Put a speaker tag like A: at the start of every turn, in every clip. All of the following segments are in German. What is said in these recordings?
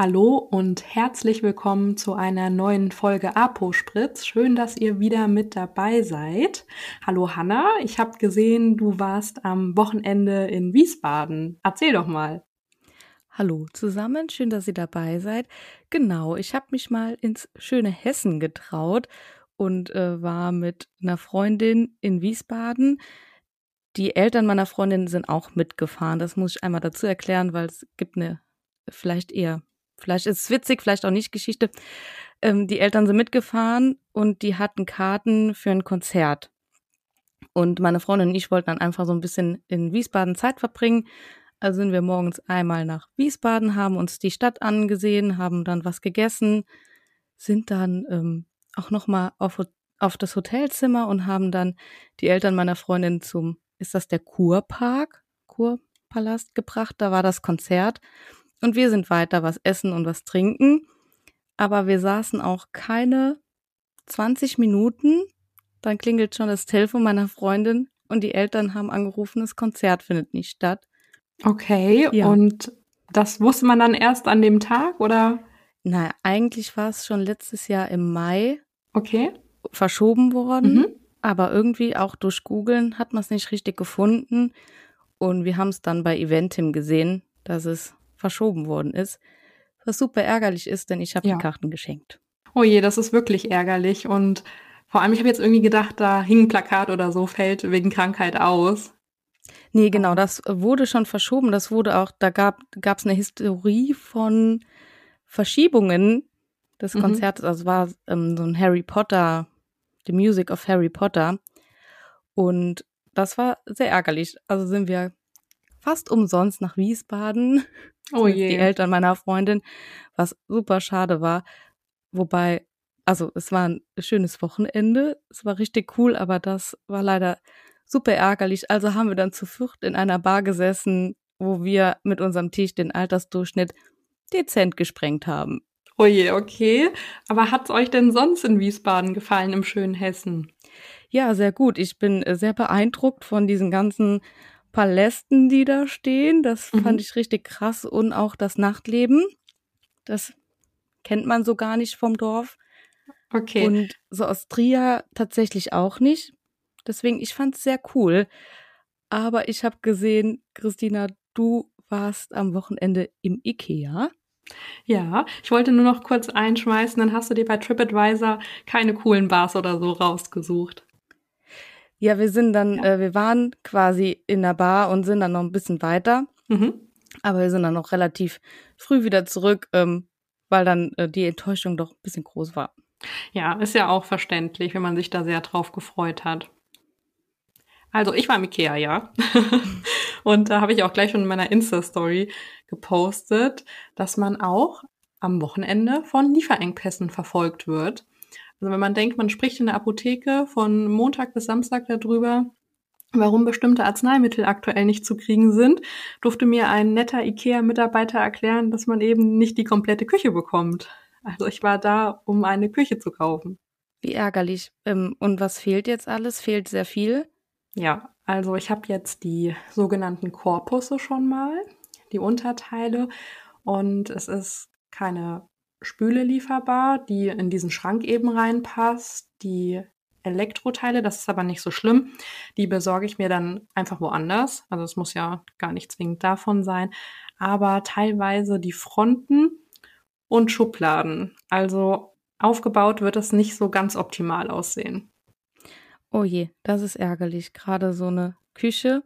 A: Hallo und herzlich willkommen zu einer neuen Folge Apo Spritz. Schön, dass ihr wieder mit dabei seid. Hallo Hanna, ich habe gesehen, du warst am Wochenende in Wiesbaden. Erzähl doch mal.
B: Hallo zusammen, schön, dass ihr dabei seid. Genau, ich habe mich mal ins schöne Hessen getraut und äh, war mit einer Freundin in Wiesbaden. Die Eltern meiner Freundin sind auch mitgefahren. Das muss ich einmal dazu erklären, weil es gibt eine vielleicht eher vielleicht ist es witzig, vielleicht auch nicht Geschichte. Ähm, die Eltern sind mitgefahren und die hatten Karten für ein Konzert. Und meine Freundin und ich wollten dann einfach so ein bisschen in Wiesbaden Zeit verbringen. Also sind wir morgens einmal nach Wiesbaden, haben uns die Stadt angesehen, haben dann was gegessen, sind dann ähm, auch nochmal auf, auf das Hotelzimmer und haben dann die Eltern meiner Freundin zum, ist das der Kurpark, Kurpalast gebracht. Da war das Konzert. Und wir sind weiter was essen und was trinken. Aber wir saßen auch keine 20 Minuten. Dann klingelt schon das Telefon meiner Freundin und die Eltern haben angerufen, das Konzert findet nicht statt.
A: Okay, ja. und das wusste man dann erst an dem Tag oder?
B: Naja, eigentlich war es schon letztes Jahr im Mai.
A: Okay.
B: Verschoben worden. Mhm. Aber irgendwie auch durch Googeln hat man es nicht richtig gefunden. Und wir haben es dann bei Eventim gesehen, dass es verschoben worden ist. Was super ärgerlich ist, denn ich habe ja. die Karten geschenkt.
A: Oh je, das ist wirklich ärgerlich. Und vor allem, ich habe jetzt irgendwie gedacht, da hing ein Plakat oder so, fällt wegen Krankheit aus.
B: Nee, genau, das wurde schon verschoben. Das wurde auch, da gab es eine Historie von Verschiebungen des mhm. Konzerts. Also war ähm, so ein Harry Potter, The Music of Harry Potter. Und das war sehr ärgerlich. Also sind wir fast umsonst nach Wiesbaden
A: Oh je.
B: Die Eltern meiner Freundin, was super schade war. Wobei, also es war ein schönes Wochenende, es war richtig cool, aber das war leider super ärgerlich. Also haben wir dann zu viert in einer Bar gesessen, wo wir mit unserem Tisch den Altersdurchschnitt dezent gesprengt haben.
A: Oh je, okay. Aber hat's euch denn sonst in Wiesbaden gefallen, im schönen Hessen?
B: Ja, sehr gut. Ich bin sehr beeindruckt von diesen ganzen Palästen, die da stehen. Das mhm. fand ich richtig krass. Und auch das Nachtleben. Das kennt man so gar nicht vom Dorf.
A: Okay.
B: Und so aus Trier tatsächlich auch nicht. Deswegen, ich fand es sehr cool. Aber ich habe gesehen, Christina, du warst am Wochenende im Ikea.
A: Ja, ich wollte nur noch kurz einschmeißen, dann hast du dir bei TripAdvisor keine coolen Bars oder so rausgesucht.
B: Ja, wir sind dann, ja. äh, wir waren quasi in der Bar und sind dann noch ein bisschen weiter. Mhm. Aber wir sind dann noch relativ früh wieder zurück, ähm, weil dann äh, die Enttäuschung doch ein bisschen groß war.
A: Ja, ist ja auch verständlich, wenn man sich da sehr drauf gefreut hat. Also ich war im Ikea, ja. und da habe ich auch gleich schon in meiner Insta-Story gepostet, dass man auch am Wochenende von Lieferengpässen verfolgt wird. Also wenn man denkt, man spricht in der Apotheke von Montag bis Samstag darüber, warum bestimmte Arzneimittel aktuell nicht zu kriegen sind, durfte mir ein netter IKEA-Mitarbeiter erklären, dass man eben nicht die komplette Küche bekommt. Also ich war da, um eine Küche zu kaufen.
B: Wie ärgerlich. Ähm, und was fehlt jetzt alles? Fehlt sehr viel?
A: Ja, also ich habe jetzt die sogenannten Korpusse schon mal, die Unterteile. Und es ist keine Spüle lieferbar, die in diesen Schrank eben reinpasst. Die Elektroteile, das ist aber nicht so schlimm. Die besorge ich mir dann einfach woanders. Also es muss ja gar nicht zwingend davon sein. Aber teilweise die Fronten und Schubladen. Also aufgebaut wird es nicht so ganz optimal aussehen.
B: Oh je, das ist ärgerlich. Gerade so eine Küche,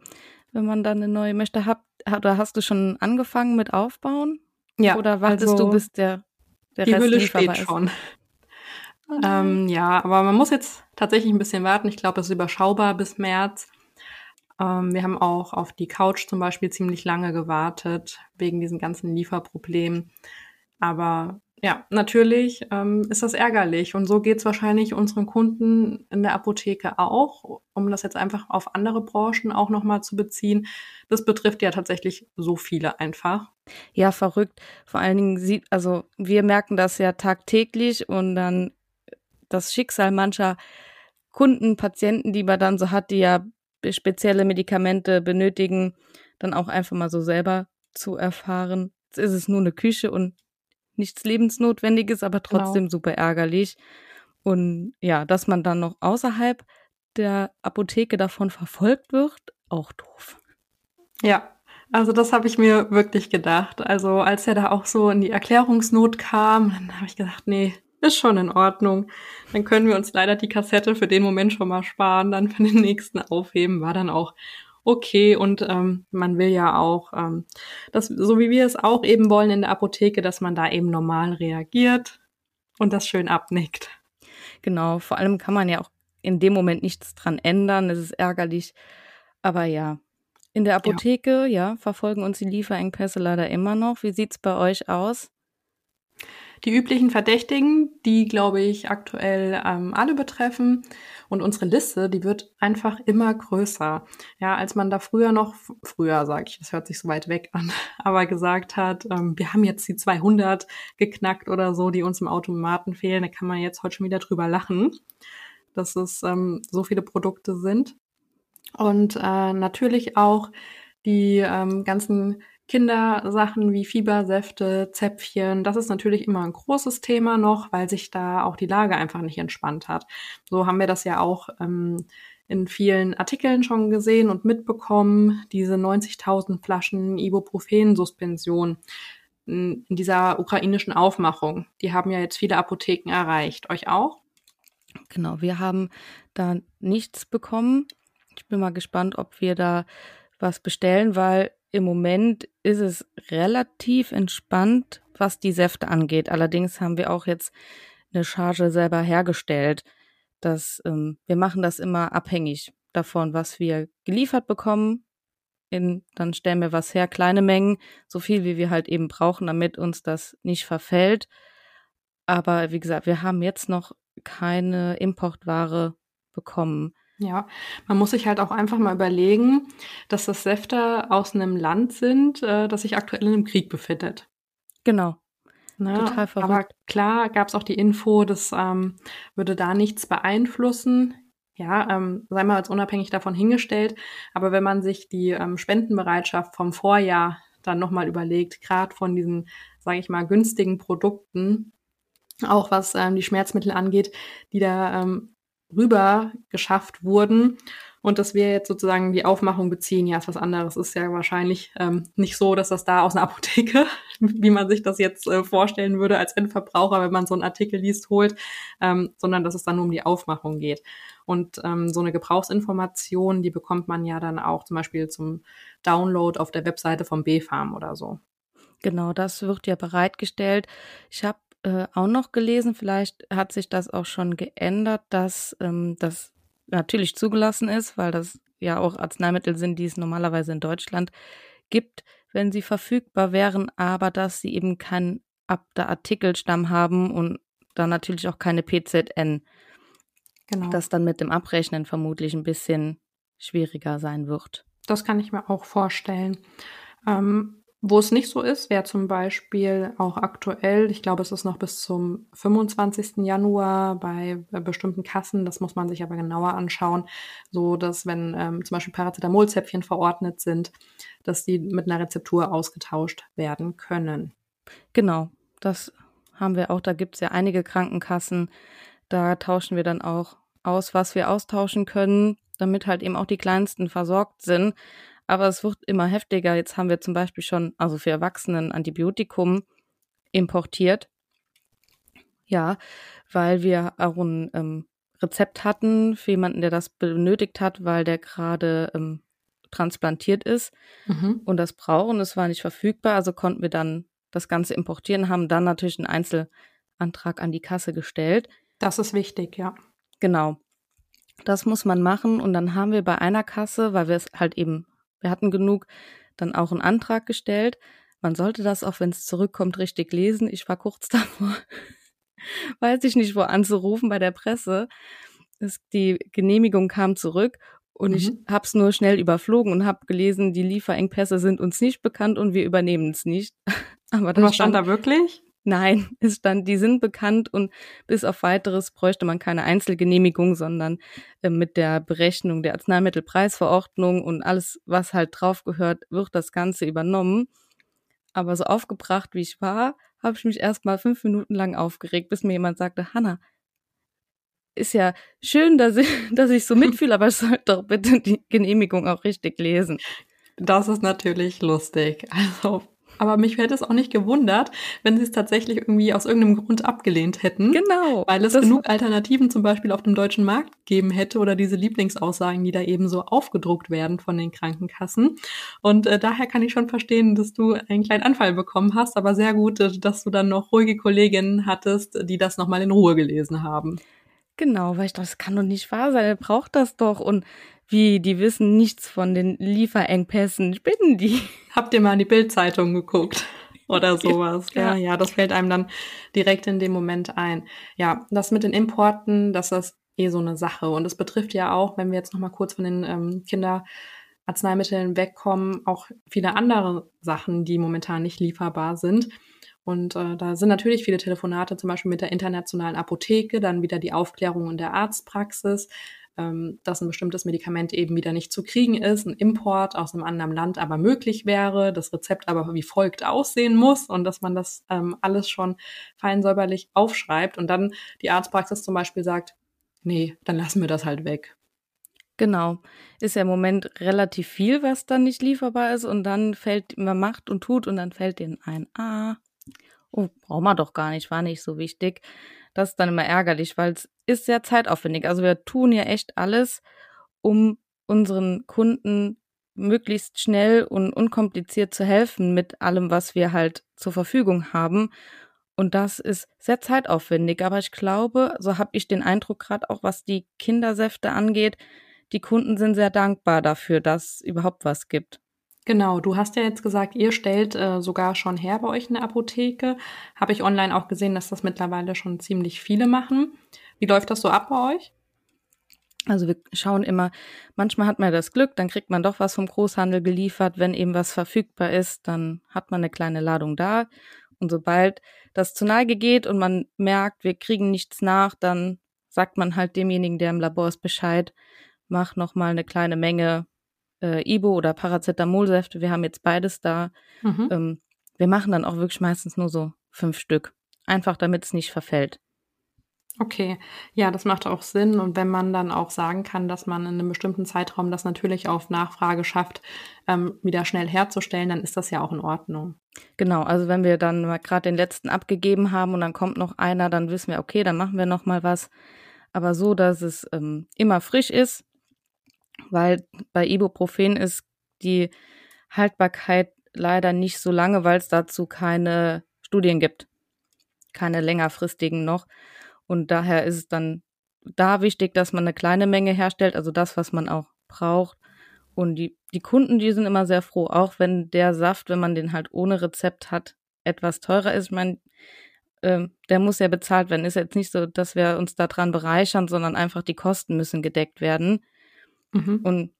B: wenn man dann eine neue möchte. Hab, oder hast du schon angefangen mit Aufbauen?
A: Ja.
B: Oder wartest also, du, bis der
A: der die Rest Hülle steht schon. Oh ähm, ja, aber man muss jetzt tatsächlich ein bisschen warten. Ich glaube, es ist überschaubar bis März. Ähm, wir haben auch auf die Couch zum Beispiel ziemlich lange gewartet, wegen diesen ganzen Lieferproblemen. Aber ja, natürlich ähm, ist das ärgerlich und so geht es wahrscheinlich unseren Kunden in der Apotheke auch, um das jetzt einfach auf andere Branchen auch nochmal zu beziehen. Das betrifft ja tatsächlich so viele einfach.
B: Ja, verrückt. Vor allen Dingen sieht, also wir merken das ja tagtäglich und dann das Schicksal mancher Kunden, Patienten, die man dann so hat, die ja spezielle Medikamente benötigen, dann auch einfach mal so selber zu erfahren. Jetzt ist es nur eine Küche und nichts Lebensnotwendiges, aber
A: Genau.
B: trotzdem super ärgerlich. Und ja, dass man dann noch außerhalb der Apotheke davon verfolgt wird, auch doof.
A: Ja, also das habe ich mir wirklich gedacht. Also als er da auch so in die Erklärungsnot kam, dann habe ich gedacht, nee, ist schon in Ordnung. Dann können wir uns leider die Kassette für den Moment schon mal sparen, dann für den nächsten aufheben, war dann auch okay. Und ähm, man will ja auch, ähm, das, so wie wir es auch eben wollen in der Apotheke, dass man da eben normal reagiert und das schön abnickt.
B: Genau, vor allem kann man ja auch in dem Moment nichts dran ändern. Es ist ärgerlich. Aber ja, in der Apotheke, ja, ja verfolgen uns die Lieferengpässe leider immer noch. Wie sieht's bei euch aus?
A: Die üblichen Verdächtigen, die, glaube ich, aktuell ähm, alle betreffen. Und unsere Liste, die wird einfach immer größer. Ja, als man da früher noch, früher sage ich, das hört sich so weit weg an, aber gesagt hat, ähm, wir haben jetzt die 200 geknackt oder so, die uns im Automaten fehlen, da kann man jetzt heute schon wieder drüber lachen, dass es ähm, so viele Produkte sind. Und äh, natürlich auch die ähm, ganzen Kindersachen wie Fiebersäfte, Zäpfchen, das ist natürlich immer ein großes Thema noch, weil sich da auch die Lage einfach nicht entspannt hat. So haben wir das ja auch ähm, in vielen Artikeln schon gesehen und mitbekommen, diese 90.000 Flaschen Ibuprofen-Suspension in dieser ukrainischen Aufmachung. Die haben ja jetzt viele Apotheken erreicht. Euch auch?
B: Genau, wir haben da nichts bekommen. Ich bin mal gespannt, ob wir da was bestellen, weil im Moment ist es relativ entspannt, was die Säfte angeht. Allerdings haben wir auch jetzt eine Charge selber hergestellt. Dass, ähm, wir machen das immer abhängig davon, was wir geliefert bekommen. In, dann stellen wir was her, kleine Mengen, so viel wie wir halt eben brauchen, damit uns das nicht verfällt. Aber wie gesagt, wir haben jetzt noch keine Importware bekommen.
A: Ja, man muss sich halt auch einfach mal überlegen, dass das Säfte aus einem Land sind, äh, das sich aktuell in einem Krieg befindet.
B: Genau.
A: Ne? Total verrückt. Aber klar gab es auch die Info, das ähm, würde da nichts beeinflussen. Ja, ähm, sei mal als unabhängig davon hingestellt. Aber wenn man sich die ähm, Spendenbereitschaft vom Vorjahr dann nochmal überlegt, gerade von diesen, sage ich mal, günstigen Produkten, auch was ähm, die Schmerzmittel angeht, die da ähm, rüber geschafft wurden und dass wir jetzt sozusagen die Aufmachung beziehen, ja, ist was anderes. Ist ja wahrscheinlich ähm, nicht so, dass das da aus einer Apotheke, wie man sich das jetzt äh, vorstellen würde als Endverbraucher, wenn man so einen Artikel liest, holt, ähm, sondern dass es dann nur um die Aufmachung geht. Und ähm, so eine Gebrauchsinformation, die bekommt man ja dann auch zum Beispiel zum Download auf der Webseite vom B-Farm oder so.
B: Genau, das wird ja bereitgestellt. Ich habe äh, auch noch gelesen, vielleicht hat sich das auch schon geändert, dass ähm, das natürlich zugelassen ist, weil das ja auch Arzneimittel sind, die es normalerweise in Deutschland gibt, wenn sie verfügbar wären, aber dass sie eben keinen Abda-Artikelstamm haben und dann natürlich auch keine PZN. Genau. Das dann mit dem Abrechnen vermutlich ein bisschen schwieriger sein wird.
A: Das kann ich mir auch vorstellen. Ähm, wo es nicht so ist, wäre zum Beispiel auch aktuell, ich glaube, es ist noch bis zum 25. Januar bei bestimmten Kassen, das muss man sich aber genauer anschauen, so dass wenn ähm, zum Beispiel Paracetamolzäpfchen verordnet sind, dass die mit einer Rezeptur ausgetauscht werden können.
B: Genau, das haben wir auch. Da gibt es ja einige Krankenkassen, da tauschen wir dann auch aus, was wir austauschen können, damit halt eben auch die Kleinsten versorgt sind aber es wird immer heftiger. Jetzt haben wir zum Beispiel schon, also für Erwachsenen, Antibiotikum importiert. Ja, weil wir auch ein ähm, Rezept hatten für jemanden, der das benötigt hat, weil der gerade ähm, transplantiert ist mhm. und das braucht und es war nicht verfügbar. Also konnten wir dann das Ganze importieren, haben dann natürlich einen Einzelantrag an die Kasse gestellt.
A: Das ist wichtig, ja.
B: Genau. Das muss man machen und dann haben wir bei einer Kasse, weil wir es halt eben wir hatten genug, dann auch einen Antrag gestellt. Man sollte das, auch wenn es zurückkommt, richtig lesen. Ich war kurz davor, weiß ich nicht, wo anzurufen bei der Presse. Es, die Genehmigung kam zurück und mhm. ich habe es nur schnell überflogen und habe gelesen, die Lieferengpässe sind uns nicht bekannt und wir übernehmen es nicht.
A: Aber das was stand da wirklich?
B: Nein, es stand, die sind bekannt und bis auf weiteres bräuchte man keine Einzelgenehmigung, sondern äh, mit der Berechnung der Arzneimittelpreisverordnung und alles, was halt drauf gehört, wird das Ganze übernommen. Aber so aufgebracht wie ich war, habe ich mich erst mal fünf Minuten lang aufgeregt, bis mir jemand sagte, Hanna, ist ja schön, dass ich, dass ich so mitfühle, aber ich sollte doch bitte die Genehmigung auch richtig lesen.
A: Das ist natürlich lustig. Also aber mich hätte es auch nicht gewundert, wenn sie es tatsächlich irgendwie aus irgendeinem Grund abgelehnt hätten.
B: Genau.
A: Weil es genug Alternativen zum Beispiel auf dem deutschen Markt geben hätte oder diese Lieblingsaussagen, die da eben so aufgedruckt werden von den Krankenkassen. Und äh, daher kann ich schon verstehen, dass du einen kleinen Anfall bekommen hast, aber sehr gut, äh, dass du dann noch ruhige Kolleginnen hattest, die das nochmal in Ruhe gelesen haben.
B: Genau, weil ich dachte, das kann doch nicht wahr sein, er braucht das doch. Und wie, die wissen nichts von den Lieferengpässen. Spinnen die?
A: Habt ihr mal in die Bildzeitung geguckt? Oder sowas. Ja. ja, ja, das fällt einem dann direkt in dem Moment ein. Ja, das mit den Importen, das ist eh so eine Sache. Und es betrifft ja auch, wenn wir jetzt nochmal kurz von den ähm, Kinderarzneimitteln wegkommen, auch viele andere Sachen, die momentan nicht lieferbar sind. Und äh, da sind natürlich viele Telefonate, zum Beispiel mit der internationalen Apotheke, dann wieder die Aufklärung in der Arztpraxis, ähm, dass ein bestimmtes Medikament eben wieder nicht zu kriegen ist, ein Import aus einem anderen Land aber möglich wäre, das Rezept aber wie folgt aussehen muss und dass man das ähm, alles schon fein aufschreibt und dann die Arztpraxis zum Beispiel sagt, nee, dann lassen wir das halt weg.
B: Genau. Ist ja im Moment relativ viel, was dann nicht lieferbar ist und dann fällt, man macht und tut und dann fällt denen ein, ah, oh, brauchen wir doch gar nicht, war nicht so wichtig. Das ist dann immer ärgerlich, weil es ist sehr zeitaufwendig. Also wir tun ja echt alles, um unseren Kunden möglichst schnell und unkompliziert zu helfen mit allem, was wir halt zur Verfügung haben. Und das ist sehr zeitaufwendig. Aber ich glaube, so habe ich den Eindruck gerade auch, was die Kindersäfte angeht, die Kunden sind sehr dankbar dafür, dass überhaupt was gibt.
A: Genau, du hast ja jetzt gesagt, ihr stellt äh, sogar schon her bei euch eine Apotheke. Habe ich online auch gesehen, dass das mittlerweile schon ziemlich viele machen. Wie läuft das so ab bei euch?
B: Also wir schauen immer, manchmal hat man das Glück, dann kriegt man doch was vom Großhandel geliefert. Wenn eben was verfügbar ist, dann hat man eine kleine Ladung da. Und sobald das zu Neige geht und man merkt, wir kriegen nichts nach, dann sagt man halt demjenigen, der im Labor ist, Bescheid, mach noch mal eine kleine Menge äh, Ibo oder Paracetamolsäfte. Wir haben jetzt beides da. Mhm. Ähm, wir machen dann auch wirklich meistens nur so fünf Stück. Einfach damit es nicht verfällt.
A: Okay, ja, das macht auch Sinn. Und wenn man dann auch sagen kann, dass man in einem bestimmten Zeitraum das natürlich auf Nachfrage schafft, ähm, wieder schnell herzustellen, dann ist das ja auch in Ordnung.
B: Genau, also wenn wir dann mal gerade den letzten abgegeben haben und dann kommt noch einer, dann wissen wir, okay, dann machen wir noch mal was. Aber so, dass es ähm, immer frisch ist, weil bei Ibuprofen ist die Haltbarkeit leider nicht so lange, weil es dazu keine Studien gibt. Keine längerfristigen noch. Und daher ist es dann da wichtig, dass man eine kleine Menge herstellt, also das, was man auch braucht. Und die, die Kunden, die sind immer sehr froh, auch wenn der Saft, wenn man den halt ohne Rezept hat, etwas teurer ist. Ich meine, äh, der muss ja bezahlt werden. Ist jetzt nicht so, dass wir uns daran bereichern, sondern einfach die Kosten müssen gedeckt werden. Mhm. Und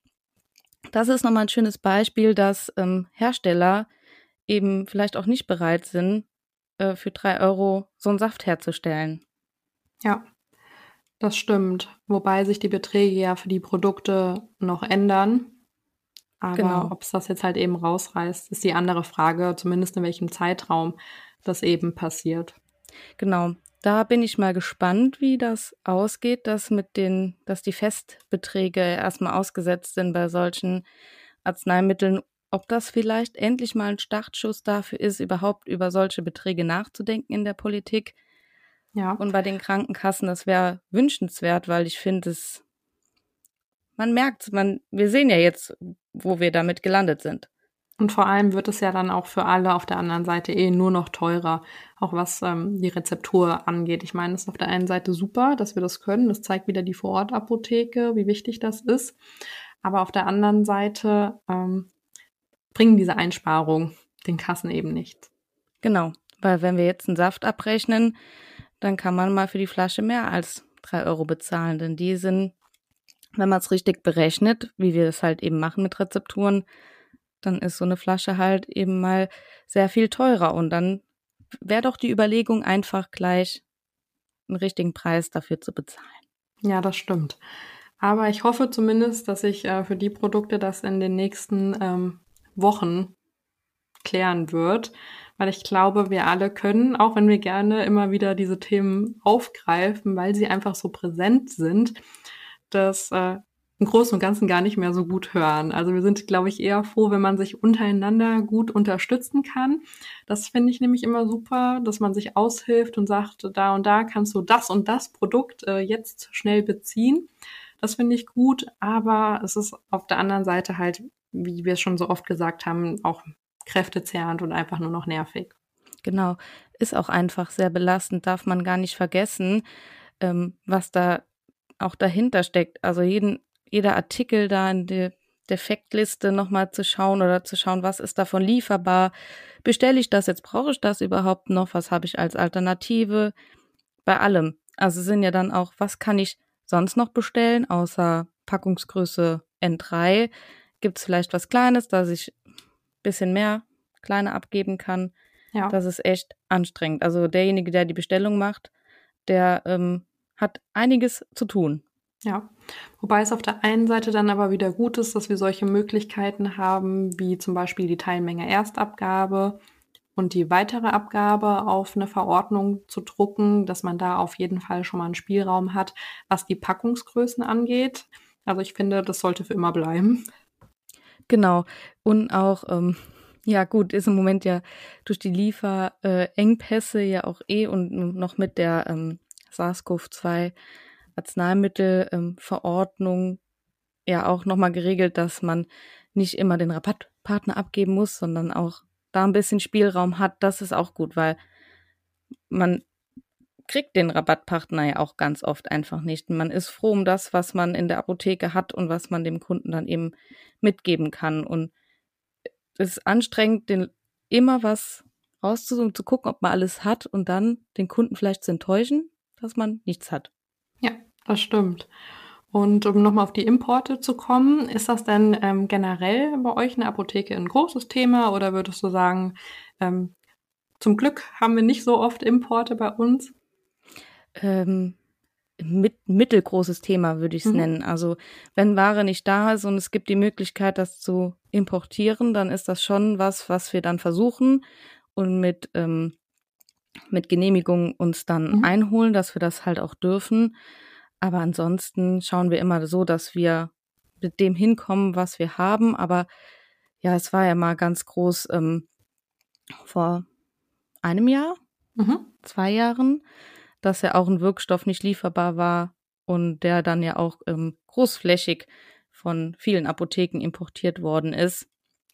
B: das ist nochmal ein schönes Beispiel, dass ähm, Hersteller eben vielleicht auch nicht bereit sind, äh, für drei Euro so einen Saft herzustellen.
A: Ja, das stimmt. Wobei sich die Beträge ja für die Produkte noch ändern. Aber genau. ob es das jetzt halt eben rausreißt, ist die andere Frage, zumindest in welchem Zeitraum das eben passiert.
B: Genau. Da bin ich mal gespannt, wie das ausgeht, dass mit den, dass die Festbeträge erstmal ausgesetzt sind bei solchen Arzneimitteln, ob das vielleicht endlich mal ein Startschuss dafür ist, überhaupt über solche Beträge nachzudenken in der Politik. Ja. Und bei den Krankenkassen, das wäre wünschenswert, weil ich finde es, man merkt, man, wir sehen ja jetzt, wo wir damit gelandet sind.
A: Und vor allem wird es ja dann auch für alle auf der anderen Seite eh nur noch teurer, auch was ähm, die Rezeptur angeht. Ich meine, es ist auf der einen Seite super, dass wir das können. Das zeigt wieder die Vorortapotheke, wie wichtig das ist. Aber auf der anderen Seite ähm, bringen diese Einsparungen den Kassen eben nichts.
B: Genau, weil wenn wir jetzt einen Saft abrechnen, dann kann man mal für die Flasche mehr als drei Euro bezahlen. Denn die sind, wenn man es richtig berechnet, wie wir es halt eben machen mit Rezepturen, dann ist so eine Flasche halt eben mal sehr viel teurer. Und dann wäre doch die Überlegung einfach gleich einen richtigen Preis dafür zu bezahlen.
A: Ja, das stimmt. Aber ich hoffe zumindest, dass sich äh, für die Produkte das in den nächsten ähm, Wochen klären wird, weil ich glaube, wir alle können, auch wenn wir gerne immer wieder diese Themen aufgreifen, weil sie einfach so präsent sind, das äh, im Großen und Ganzen gar nicht mehr so gut hören. Also wir sind, glaube ich, eher froh, wenn man sich untereinander gut unterstützen kann. Das finde ich nämlich immer super, dass man sich aushilft und sagt, da und da kannst du das und das Produkt äh, jetzt schnell beziehen. Das finde ich gut, aber es ist auf der anderen Seite halt, wie wir es schon so oft gesagt haben, auch kräftezehrend und einfach nur noch nervig.
B: Genau, ist auch einfach sehr belastend, darf man gar nicht vergessen, ähm, was da auch dahinter steckt. Also jeden, jeder Artikel da in der Defektliste nochmal zu schauen oder zu schauen, was ist davon lieferbar. Bestelle ich das jetzt? Brauche ich das überhaupt noch? Was habe ich als Alternative? Bei allem. Also sind ja dann auch, was kann ich sonst noch bestellen, außer Packungsgröße N3? Gibt es vielleicht was Kleines, dass ich bisschen mehr kleiner abgeben kann. Ja. Das ist echt anstrengend. Also derjenige, der die Bestellung macht, der ähm, hat einiges zu tun.
A: Ja, wobei es auf der einen Seite dann aber wieder gut ist, dass wir solche Möglichkeiten haben, wie zum Beispiel die Teilmenge Erstabgabe und die weitere Abgabe auf eine Verordnung zu drucken, dass man da auf jeden Fall schon mal einen Spielraum hat, was die Packungsgrößen angeht. Also ich finde, das sollte für immer bleiben.
B: Genau. Und auch, ähm, ja gut, ist im Moment ja durch die Lieferengpässe ja auch eh und noch mit der ähm, SARS-CoV-2 Arzneimittelverordnung ähm, ja auch nochmal geregelt, dass man nicht immer den Rabattpartner abgeben muss, sondern auch da ein bisschen Spielraum hat. Das ist auch gut, weil man kriegt den Rabattpartner ja auch ganz oft einfach nicht. Man ist froh um das, was man in der Apotheke hat und was man dem Kunden dann eben mitgeben kann. Und es ist anstrengend, den immer was rauszusuchen, zu gucken, ob man alles hat und dann den Kunden vielleicht zu enttäuschen, dass man nichts hat.
A: Das stimmt. Und um nochmal auf die Importe zu kommen, ist das denn ähm, generell bei euch in der Apotheke ein großes Thema oder würdest du sagen, ähm, zum Glück haben wir nicht so oft Importe bei uns?
B: ähm, mit, mittelgroßes Thema, würde ich es mhm. nennen. Also wenn Ware nicht da ist und es gibt die Möglichkeit, das zu importieren, dann ist das schon was, was wir dann versuchen und mit, ähm, mit Genehmigung uns dann mhm. einholen, dass wir das halt auch dürfen. Aber ansonsten schauen wir immer so, dass wir mit dem hinkommen, was wir haben. Aber ja, es war ja mal ganz groß ähm, vor einem Jahr, mhm. zwei Jahren dass ja auch ein Wirkstoff nicht lieferbar war und der dann ja auch ähm, großflächig von vielen Apotheken importiert worden ist.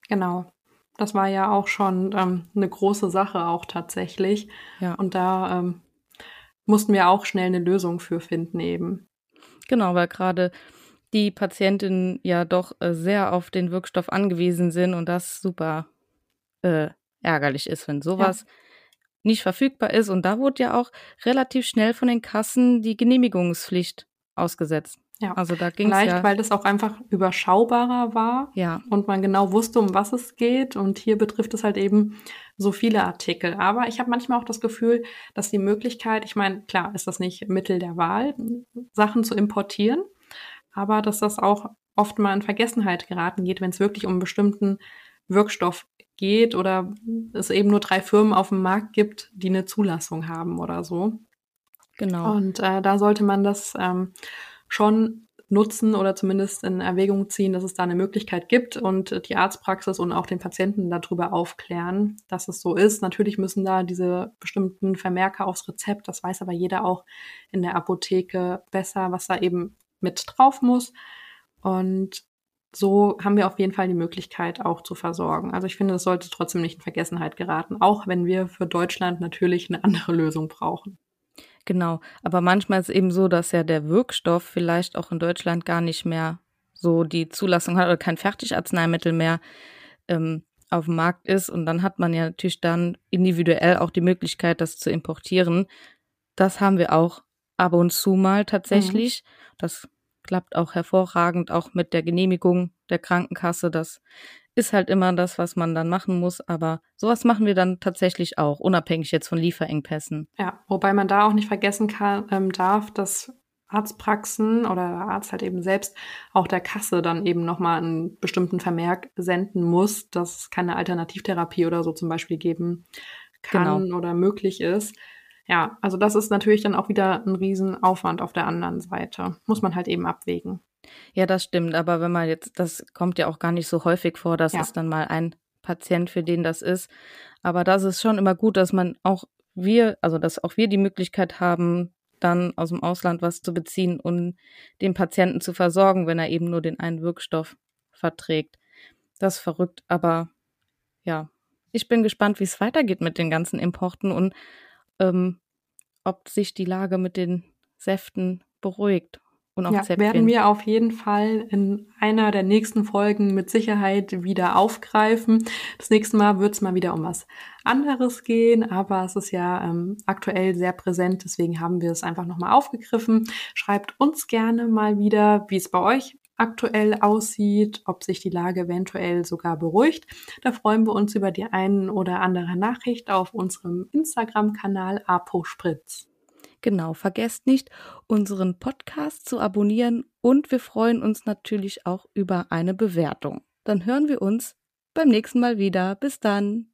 A: Genau. Das war ja auch schon ähm, eine große Sache auch tatsächlich. Ja. Und da ähm, mussten wir auch schnell eine Lösung für finden eben.
B: Genau, weil gerade die Patientinnen ja doch äh, sehr auf den Wirkstoff angewiesen sind und das super äh, ärgerlich ist, wenn sowas ja nicht verfügbar ist. Und da wurde ja auch relativ schnell von den Kassen die Genehmigungspflicht ausgesetzt.
A: Ja, also da ging Vielleicht, ja, weil das auch einfach überschaubarer war ja. und man genau wusste, um was es geht. Und hier betrifft es halt eben so viele Artikel. Aber ich habe manchmal auch das Gefühl, dass die Möglichkeit, ich meine, klar ist das nicht Mittel der Wahl, Sachen zu importieren, aber dass das auch oft mal in Vergessenheit geraten geht, wenn es wirklich um einen bestimmten Wirkstoff geht oder es eben nur drei Firmen auf dem Markt gibt, die eine Zulassung haben oder so. Genau. Und äh, da sollte man das ähm, schon nutzen oder zumindest in Erwägung ziehen, dass es da eine Möglichkeit gibt und die Arztpraxis und auch den Patienten darüber aufklären, dass es so ist. Natürlich müssen da diese bestimmten Vermerke aufs Rezept, das weiß aber jeder auch in der Apotheke besser, was da eben mit drauf muss. Und so haben wir auf jeden Fall die Möglichkeit auch zu versorgen. Also ich finde, das sollte trotzdem nicht in Vergessenheit geraten, auch wenn wir für Deutschland natürlich eine andere Lösung brauchen.
B: Genau, aber manchmal ist es eben so, dass ja der Wirkstoff vielleicht auch in Deutschland gar nicht mehr so die Zulassung hat oder kein Fertigarzneimittel mehr ähm, auf dem Markt ist. Und dann hat man ja natürlich dann individuell auch die Möglichkeit, das zu importieren. Das haben wir auch ab und zu mal tatsächlich. Mhm. Das klappt auch hervorragend, auch mit der Genehmigung der Krankenkasse. Das ist halt immer das, was man dann machen muss. Aber sowas machen wir dann tatsächlich auch, unabhängig jetzt von Lieferengpässen.
A: Ja, wobei man da auch nicht vergessen kann, ähm, darf, dass Arztpraxen oder der Arzt halt eben selbst auch der Kasse dann eben nochmal einen bestimmten Vermerk senden muss, dass es keine Alternativtherapie oder so zum Beispiel geben kann
B: Genau.
A: oder möglich ist. Ja, also das ist natürlich dann auch wieder ein Riesenaufwand auf der anderen Seite. Muss man halt eben abwägen.
B: Ja, das stimmt. Aber wenn man jetzt, das kommt ja auch gar nicht so häufig vor, dass
A: Ja.
B: es dann mal ein Patient, für den das ist. Aber das ist schon immer gut, dass man auch wir, also dass auch wir die Möglichkeit haben, dann aus dem Ausland was zu beziehen und den Patienten zu versorgen, wenn er eben nur den einen Wirkstoff verträgt. Das ist verrückt, aber ja, ich bin gespannt, wie es weitergeht mit den ganzen Importen und ähm, ob sich die Lage mit den Säften beruhigt und auch
A: Ja,
B: Zäpfchen.
A: werden wir auf jeden Fall in einer der nächsten Folgen mit Sicherheit wieder aufgreifen. Das nächste Mal wird es mal wieder um was anderes gehen, aber es ist ja ähm, aktuell sehr präsent, deswegen haben wir es einfach nochmal aufgegriffen. Schreibt uns gerne mal wieder, wie es bei euch aktuell aussieht, ob sich die Lage eventuell sogar beruhigt. Da freuen wir uns über die einen oder andere Nachricht auf unserem Instagram-Kanal apospritz.
B: Genau, vergesst nicht, unseren Podcast zu abonnieren und wir freuen uns natürlich auch über eine Bewertung. Dann hören wir uns beim nächsten Mal wieder. Bis dann.